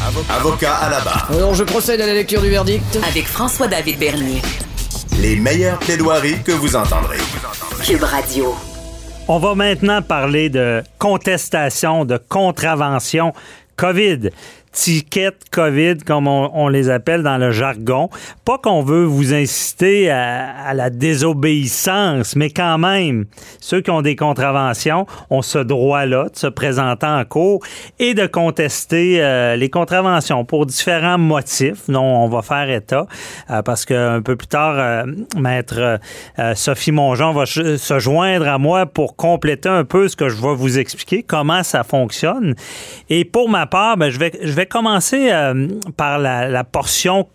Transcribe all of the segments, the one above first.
Avocat à la barre. Alors, je procède à la lecture du verdict. Avec François-David Bernier. Les meilleures plaidoiries que vous entendrez. Cube Radio. On va maintenant parler de contestation, de contravention COVID tickets COVID, comme on, les appelle dans le jargon. Pas qu'on veut vous inciter à, la désobéissance, mais quand même, ceux qui ont des contraventions ont ce droit-là de se présenter en cours et de contester euh, les contraventions pour différents motifs dont on va faire état, euh, parce qu'un peu plus tard, euh, maître Sophie Mongeon va se joindre à moi pour compléter un peu ce que je vais vous expliquer, comment ça fonctionne. Et pour ma part, ben, je vais, je vais commencer euh, par la, la portion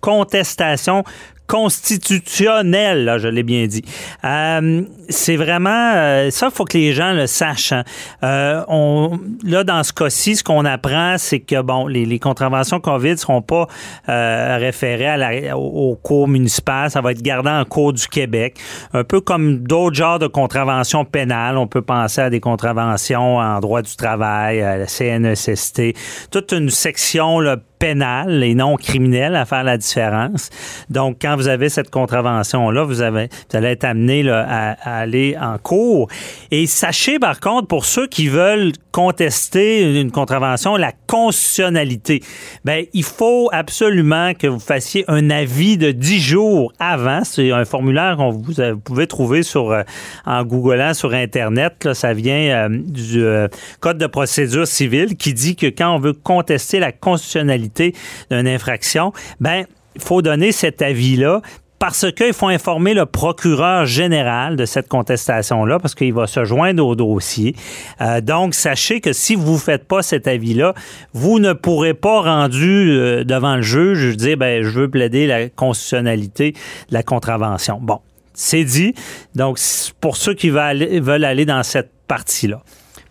contestation constitutionnel, là, je l'ai bien dit. Euh, c'est vraiment euh, ça, faut que les gens le sachent. Hein. Euh, là, dans ce cas-ci, ce qu'on apprend, c'est que bon, les, contraventions COVID ne seront pas euh, référées au, cours municipal, ça va être gardé en cours du Québec, un peu comme d'autres genres de contraventions pénales. On peut penser à des contraventions en droit du travail, à la CNESST, toute une section pénale et non criminelle à faire la différence. Donc, quand vous avez cette contravention-là, vous, allez être amené à, aller en cours. Et sachez, par contre, pour ceux qui veulent contester une contravention, la constitutionnalité, ben, il faut absolument que vous fassiez un avis de 10 jours avant. C'est un formulaire qu'on vous, pouvez trouver sur, euh, en googlant sur Internet. Ça vient euh, du euh, Code de procédure civile qui dit que quand on veut contester la constitutionnalité, d'une infraction, ben faut donner cet avis-là parce qu'il faut informer le procureur général de cette contestation-là, parce qu'il va se joindre au dossier. Euh, donc, sachez que si vous ne faites pas cet avis-là, vous ne pourrez pas, rendu euh, devant le juge, dire, ben, je veux plaider la constitutionnalité de la contravention. Bon, c'est dit. Donc, pour ceux qui veulent aller dans cette partie-là.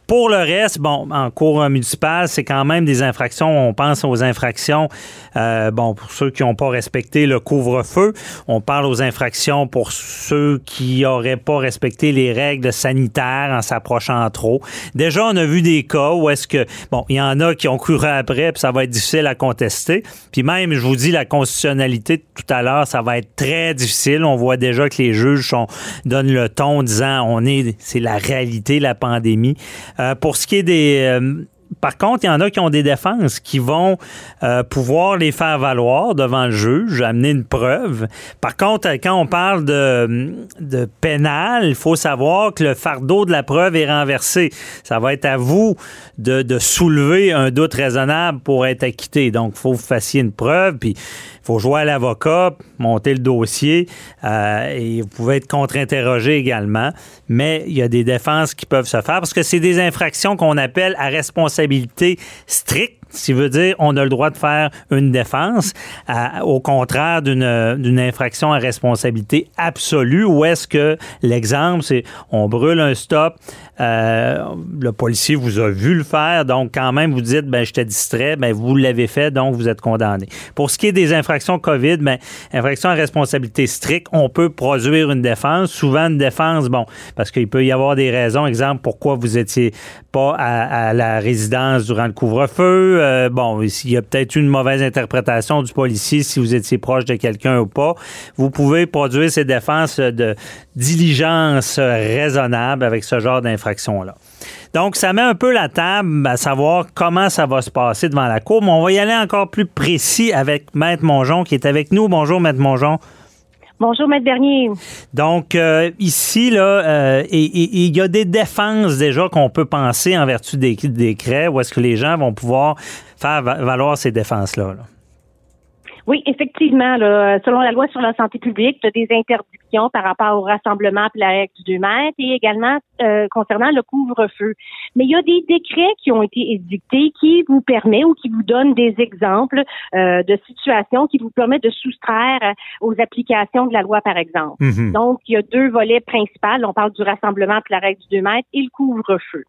Pour le reste, bon, en cours municipal, c'est quand même des infractions. On pense aux infractions, euh, bon, pour ceux qui n'ont pas respecté le couvre-feu. On parle aux infractions pour ceux qui n'auraient pas respecté les règles sanitaires en s'approchant trop. Déjà, on a vu des cas où est-ce que, bon, il y en a qui ont couru après, puis ça va être difficile à contester. Puis même, je vous dis, la constitutionnalité tout à l'heure, ça va être très difficile. On voit déjà que les juges donnent le ton en disant, on est, c'est la réalité, la pandémie. Euh, pour ce qui est des... Euh, par contre, il y en a qui ont des défenses qui vont euh, pouvoir les faire valoir devant le juge, amener une preuve. Par contre, quand on parle de, de pénal, il faut savoir que le fardeau de la preuve est renversé. Ça va être à vous de, de soulever un doute raisonnable pour être acquitté. Donc, il faut que vous fassiez une preuve, puis il faut jouer à l'avocat, monter le dossier euh, et vous pouvez être contre-interrogé également. Mais il y a des défenses qui peuvent se faire parce que c'est des infractions qu'on appelle à responsabilité stricte ce qui veut dire on a le droit de faire une défense, au contraire d'une infraction à responsabilité absolue, où est-ce que l'exemple, c'est on brûle un stop, euh, le policier vous a vu le faire, donc quand même vous dites, ben j'étais distrait, ben vous l'avez fait, donc vous êtes condamné. Pour ce qui est des infractions COVID, ben infraction à responsabilité stricte, on peut produire une défense, souvent une défense, bon, parce qu'il peut y avoir des raisons, exemple, pourquoi vous étiez pas à, la résidence durant le couvre-feu, euh, bon, il y a peut-être une mauvaise interprétation du policier si vous étiez proche de quelqu'un ou pas. Vous pouvez produire ces défenses de diligence raisonnable avec ce genre Donc, ça met un peu la table à savoir comment ça va se passer devant la Cour, mais on va y aller encore plus précis avec Maître Mongeon qui est avec nous. Bonjour, Maître Mongeon. Bonjour, Maître Bernier. Donc, euh, ici, là, euh, il y a des défenses déjà qu'on peut penser en vertu des décrets où est-ce que les gens vont pouvoir faire valoir ces défenses-là. là oui, effectivement. Là, selon la loi sur la santé publique, tu as des interdictions par rapport au rassemblement et la règle du 2 mètres et également euh, concernant le couvre-feu. Mais il y a des décrets qui ont été édictés qui vous permettent ou qui vous donnent des exemples euh, de situations qui vous permettent de soustraire aux applications de la loi, par exemple. Mm-hmm. Donc, il y a deux volets principaux. On parle du rassemblement et la règle du 2 mètres et le couvre-feu.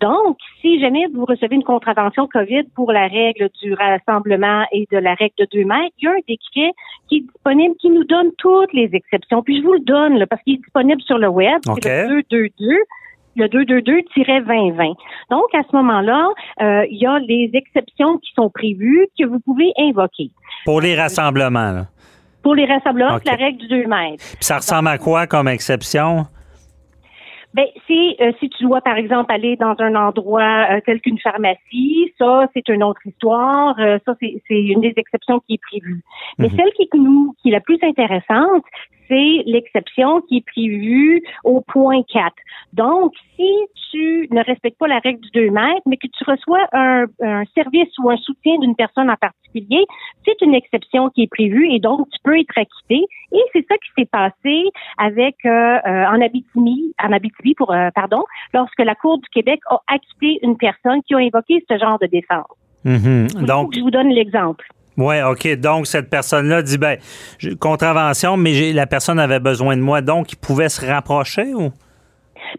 Donc, si jamais vous recevez une contravention COVID pour la règle du rassemblement et de la règle de 2 mètres, il y a un décret qui est disponible qui nous donne toutes les exceptions. Puis je vous le donne là, parce qu'il est disponible sur le web. C'est le 222 le 222-2020. Donc, à ce moment-là, euh, il y a les exceptions qui sont prévues que vous pouvez invoquer. Pour les rassemblements, là. Pour les rassemblements, OK. c'est la règle du 2 mètres. Puis ça ressemble à quoi comme exception? Ben, c'est euh, si tu dois, par exemple, aller dans un endroit euh, tel qu'une pharmacie, ça, c'est une autre histoire. Euh, ça, c'est une des exceptions qui est prévue. Mais celle qui nous, qui est la plus intéressante, c'est l'exception qui est prévue au point 4. Donc, si tu ne respectes pas la règle du 2 mètres, mais que tu reçois un, un service ou un soutien d'une personne en particulier, c'est une exception qui est prévue et donc tu peux être acquitté. Et c'est ça qui s'est passé avec euh, euh, en Abitibi, en Abitibi pour euh, pardon, lorsque la Cour du Québec a acquitté une personne qui a invoqué ce genre de défense. Mhm. Faut Donc, je vous donne l'exemple. Oui, OK. Donc, cette personne-là dit, ben, contravention, mais la personne avait besoin de moi, donc il pouvait se rapprocher ou?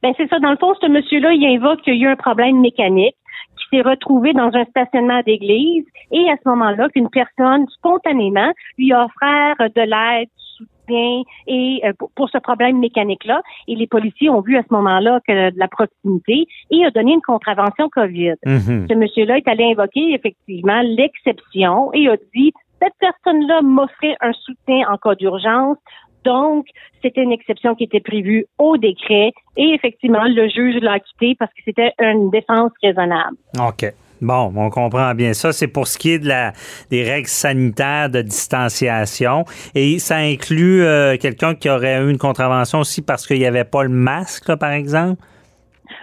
Ben c'est ça. Dans le fond, ce monsieur-là, il invoque qu'il y a eu un problème mécanique qui s'est retrouvé dans un stationnement d'église et à ce moment-là, qu'une personne spontanément lui offert de l'aide, et euh, pour, pour ce problème mécanique-là. Et les policiers ont vu à ce moment-là que de la proximité et a donné une contravention COVID. Mhm. Ce monsieur-là est allé invoquer effectivement l'exception et a dit cette personne-là m'offrait un soutien en cas d'urgence. Donc, c'était une exception qui était prévue au décret et effectivement, le juge l'a acquitté parce que c'était une défense raisonnable. OK. Bon, on comprend bien ça. C'est pour ce qui est de la, des règles sanitaires de distanciation. Et ça inclut euh, quelqu'un qui aurait eu une contravention aussi parce qu'il n'y avait pas le masque, là, par exemple?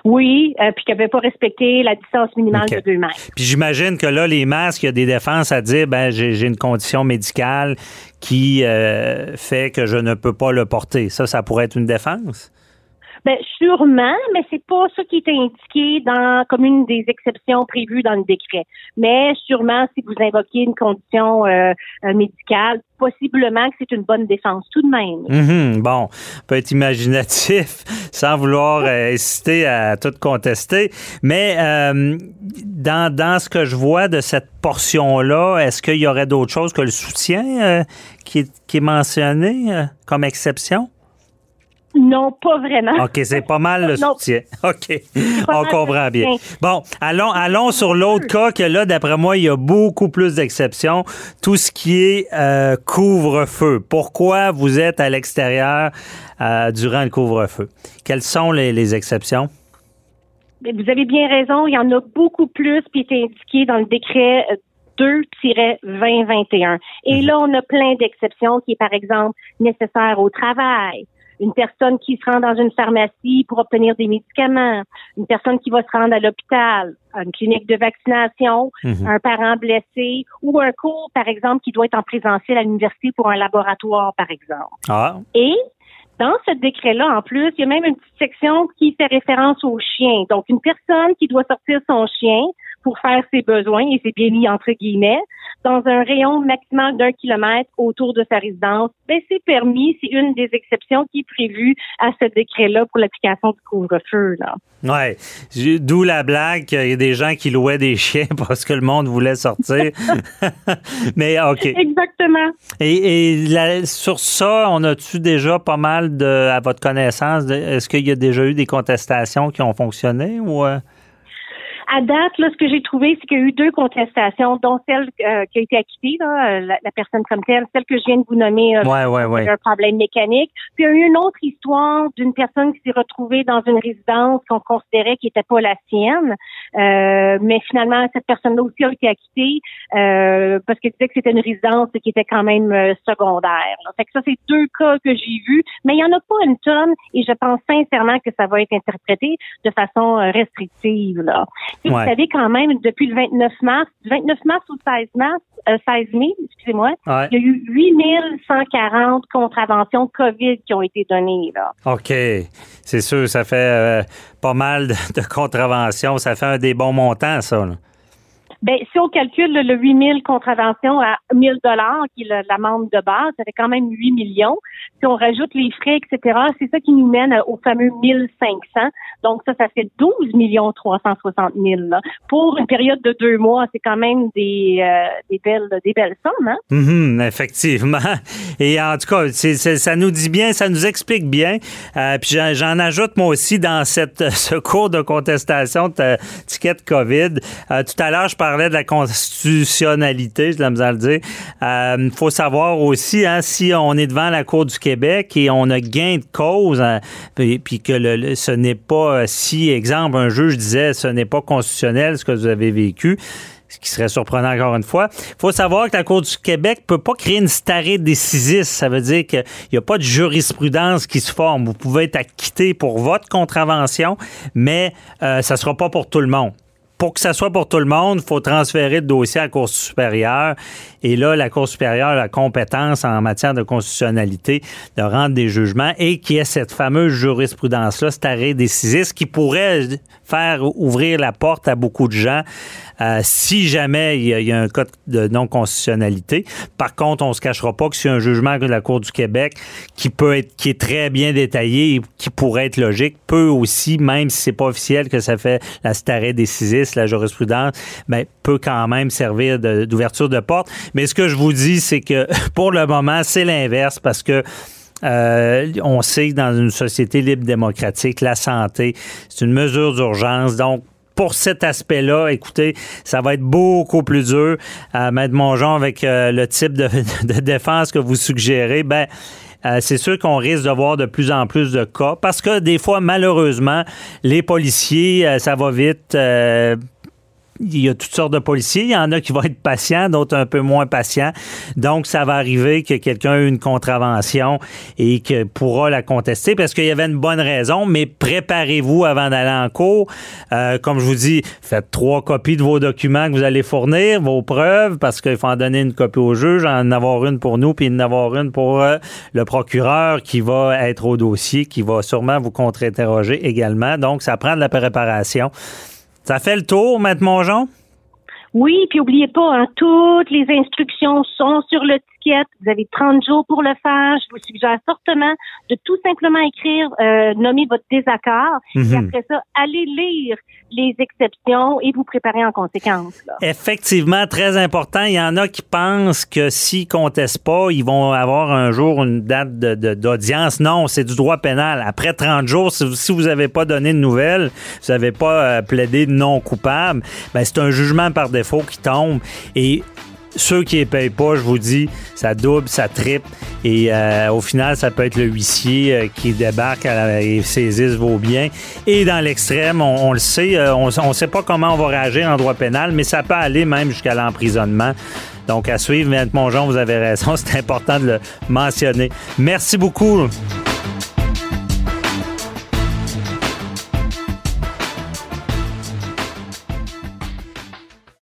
Oui, euh, puis qui n'avait pas respecté la distance minimale de deux mètres. Puis j'imagine que là, les masques, il y a des défenses à dire, ben j'ai j'ai une condition médicale qui euh, fait que je ne peux pas le porter. Ça, ça pourrait être une défense? Ben, sûrement, mais c'est pas ça qui est indiqué dans comme une des exceptions prévues dans le décret. Mais sûrement, si vous invoquez une condition euh, euh, médicale, possiblement que c'est une bonne défense tout de même. Mhm, bon, on peut être imaginatif sans vouloir euh, inciter à tout contester. Mais euh, dans, dans ce que je vois de cette portion-là, est-ce qu'il y aurait d'autres choses que le soutien euh, qui, est, qui est mentionné euh, comme exception? Non, pas vraiment. OK, c'est pas mal le soutien. OK, on comprend bien. Bon, allons, allons sur l'autre cas que là, d'après moi, il y a beaucoup plus d'exceptions. Tout ce qui est euh, couvre-feu. Pourquoi vous êtes à l'extérieur euh, durant le couvre-feu? Quelles sont les, les exceptions? Vous avez bien raison, il y en a beaucoup plus qui est indiqué dans le décret euh, 2-2021. Et là, on a plein d'exceptions qui est, par exemple, nécessaire au travail. Une personne qui se rend dans une pharmacie pour obtenir des médicaments, une personne qui va se rendre à l'hôpital, à une clinique de vaccination, Mhm. un parent blessé ou un cours, par exemple, qui doit être en présentiel à l'université pour un laboratoire, par exemple. Ah, Et dans ce décret-là, en plus, il y a même une petite section qui fait référence aux chiens. Donc, une personne qui doit sortir son chien pour faire ses besoins, et c'est bien mis entre guillemets, dans un rayon maximal d'un kilomètre autour de sa résidence, ben, c'est permis. C'est une des exceptions qui est prévue à ce décret-là pour l'application du couvre-feu. J'ai- D'où la blague qu'il y a des gens qui louaient des chiens parce que le monde voulait sortir. Mais OK. Exactement. Et, et la- sur ça, on a-tu déjà pas mal de, à votre connaissance, est-ce qu'il y a déjà eu des contestations qui ont fonctionné ou euh? À date, là, ce que j'ai trouvé, c'est qu'il y a eu deux contestations, dont celle euh, qui a été acquittée, là, la, la personne comme telle, celle que je viens de vous nommer, euh, Ouais, ouais, ouais. un problème mécanique. Puis il y a eu une autre histoire d'une personne qui s'est retrouvée dans une résidence qu'on considérait qui n'était pas la sienne, Euh, mais finalement cette personne-là aussi a été acquittée euh, parce qu'elle disait que c'était une résidence qui était quand même euh, secondaire. là. Fait que ça c'est deux cas que j'ai vus, mais il y en a pas une tonne et je pense sincèrement que ça va être interprété de façon euh, restrictive là. Ouais. Vous savez quand même depuis le 29 mars, du 29 mars au 16 mars, euh, 16 mai, excusez-moi, Ouais. il y a eu 8140 contraventions COVID qui ont été données. Là. OK. C'est sûr, ça fait euh, pas mal de, de contraventions. Ça fait un des bons montants, ça. là. Ben, si on calcule le 8000 contraventions à 1000 dollars, qui est l'amende de base, ça fait quand même 8 millions. Si on rajoute les frais, etc., c'est ça qui nous mène au fameux 1500. Donc ça, ça fait 12 millions 360 000. Là. Pour une période de deux mois, c'est quand même des, euh, des belles des belles sommes. Hein? Mm-hmm, effectivement. Et en tout cas, ça nous dit bien, ça nous explique bien. Euh, puis j'en, ajoute moi aussi dans cette ce cours de contestation de ticket de COVID. Euh, tout à l'heure, je parlais de la constitutionnalité, je l'ai à le dire. Il faut savoir aussi hein, si on est devant la Cour du Québec et on a gain de cause, hein, puis, que le, ce n'est pas si, exemple, un juge disait ce n'est pas constitutionnel ce que vous avez vécu ce qui serait surprenant encore une fois. Il faut savoir que la Cour du Québec peut pas créer une starée décisiste. Ça veut dire qu'il n'y a pas de jurisprudence qui se forme. Vous pouvez être acquitté pour votre contravention, mais euh, ça sera pas pour tout le monde pour que ça soit pour tout le monde, il faut transférer le dossier à la Cour supérieure. Et là, la Cour supérieure a la compétence en matière de constitutionnalité de rendre des jugements et qui est cette fameuse jurisprudence-là, cet arrêt décisif qui pourrait faire ouvrir la porte à beaucoup de gens euh, si jamais il y, a, un cas de non-constitutionnalité. Par contre, on se cachera pas que c'est un jugement de la Cour du Québec qui peut être, qui est très bien détaillé et qui pourrait être logique, peut aussi, même si c'est pas officiel que ça fait la starée décisif, la jurisprudence, mais ben, peut quand même servir d'ouverture de, porte. Mais ce que je vous dis, c'est que pour le moment, c'est l'inverse parce que euh, on sait que dans une société libre démocratique, la santé, c'est une mesure d'urgence. Donc, pour cet aspect-là, écoutez, ça va être beaucoup plus dur à mettre mon genre avec euh, le type de, défense que vous suggérez. Ben, euh, c'est sûr qu'on risque de voir de plus en plus de cas parce que des fois, malheureusement, les policiers, euh, ça va vite il y a toutes sortes de policiers. Il y en a qui vont être patients, d'autres un peu moins patients. Donc, ça va arriver que quelqu'un ait une contravention et que pourra la contester parce qu'il y avait une bonne raison, mais préparez-vous avant d'aller en cours. Euh, comme je vous dis, faites trois copies de vos documents que vous allez fournir, vos preuves, parce qu'il faut en donner une copie au juge, en avoir une pour nous, puis en avoir une pour euh, le procureur qui va être au dossier, qui va sûrement vous contre-interroger également. Donc, ça prend de la préparation. Ça fait le tour, Maître Mongeon? Oui, puis oubliez pas, hein, toutes les instructions sont sur le Vous avez 30 jours pour le faire. Je vous suggère fortement de tout simplement écrire, euh, nommer votre désaccord. Et mhm. après ça, allez lire les exceptions et vous préparer en conséquence. Effectivement, très important. Il y en a qui pensent que s'ils contestent pas, ils vont avoir un jour une date d'audience. non, c'est du droit pénal. Après 30 jours, si vous n'avez pas donné de nouvelles, vous n'avez pas euh, plaidé non coupable, ben c'est un jugement par défaut qui tombe. Et ceux qui ne payent pas, je vous dis, ça double, ça triple. Et euh, au final, ça peut être le huissier euh, qui débarque et saisisse vos biens. Et dans l'extrême, on, le sait, euh, on ne sait pas comment on va réagir en droit pénal, mais ça peut aller même jusqu'à l'emprisonnement. Donc, à suivre, M. Mongeon, vous avez raison, c'est important de le mentionner. Merci beaucoup.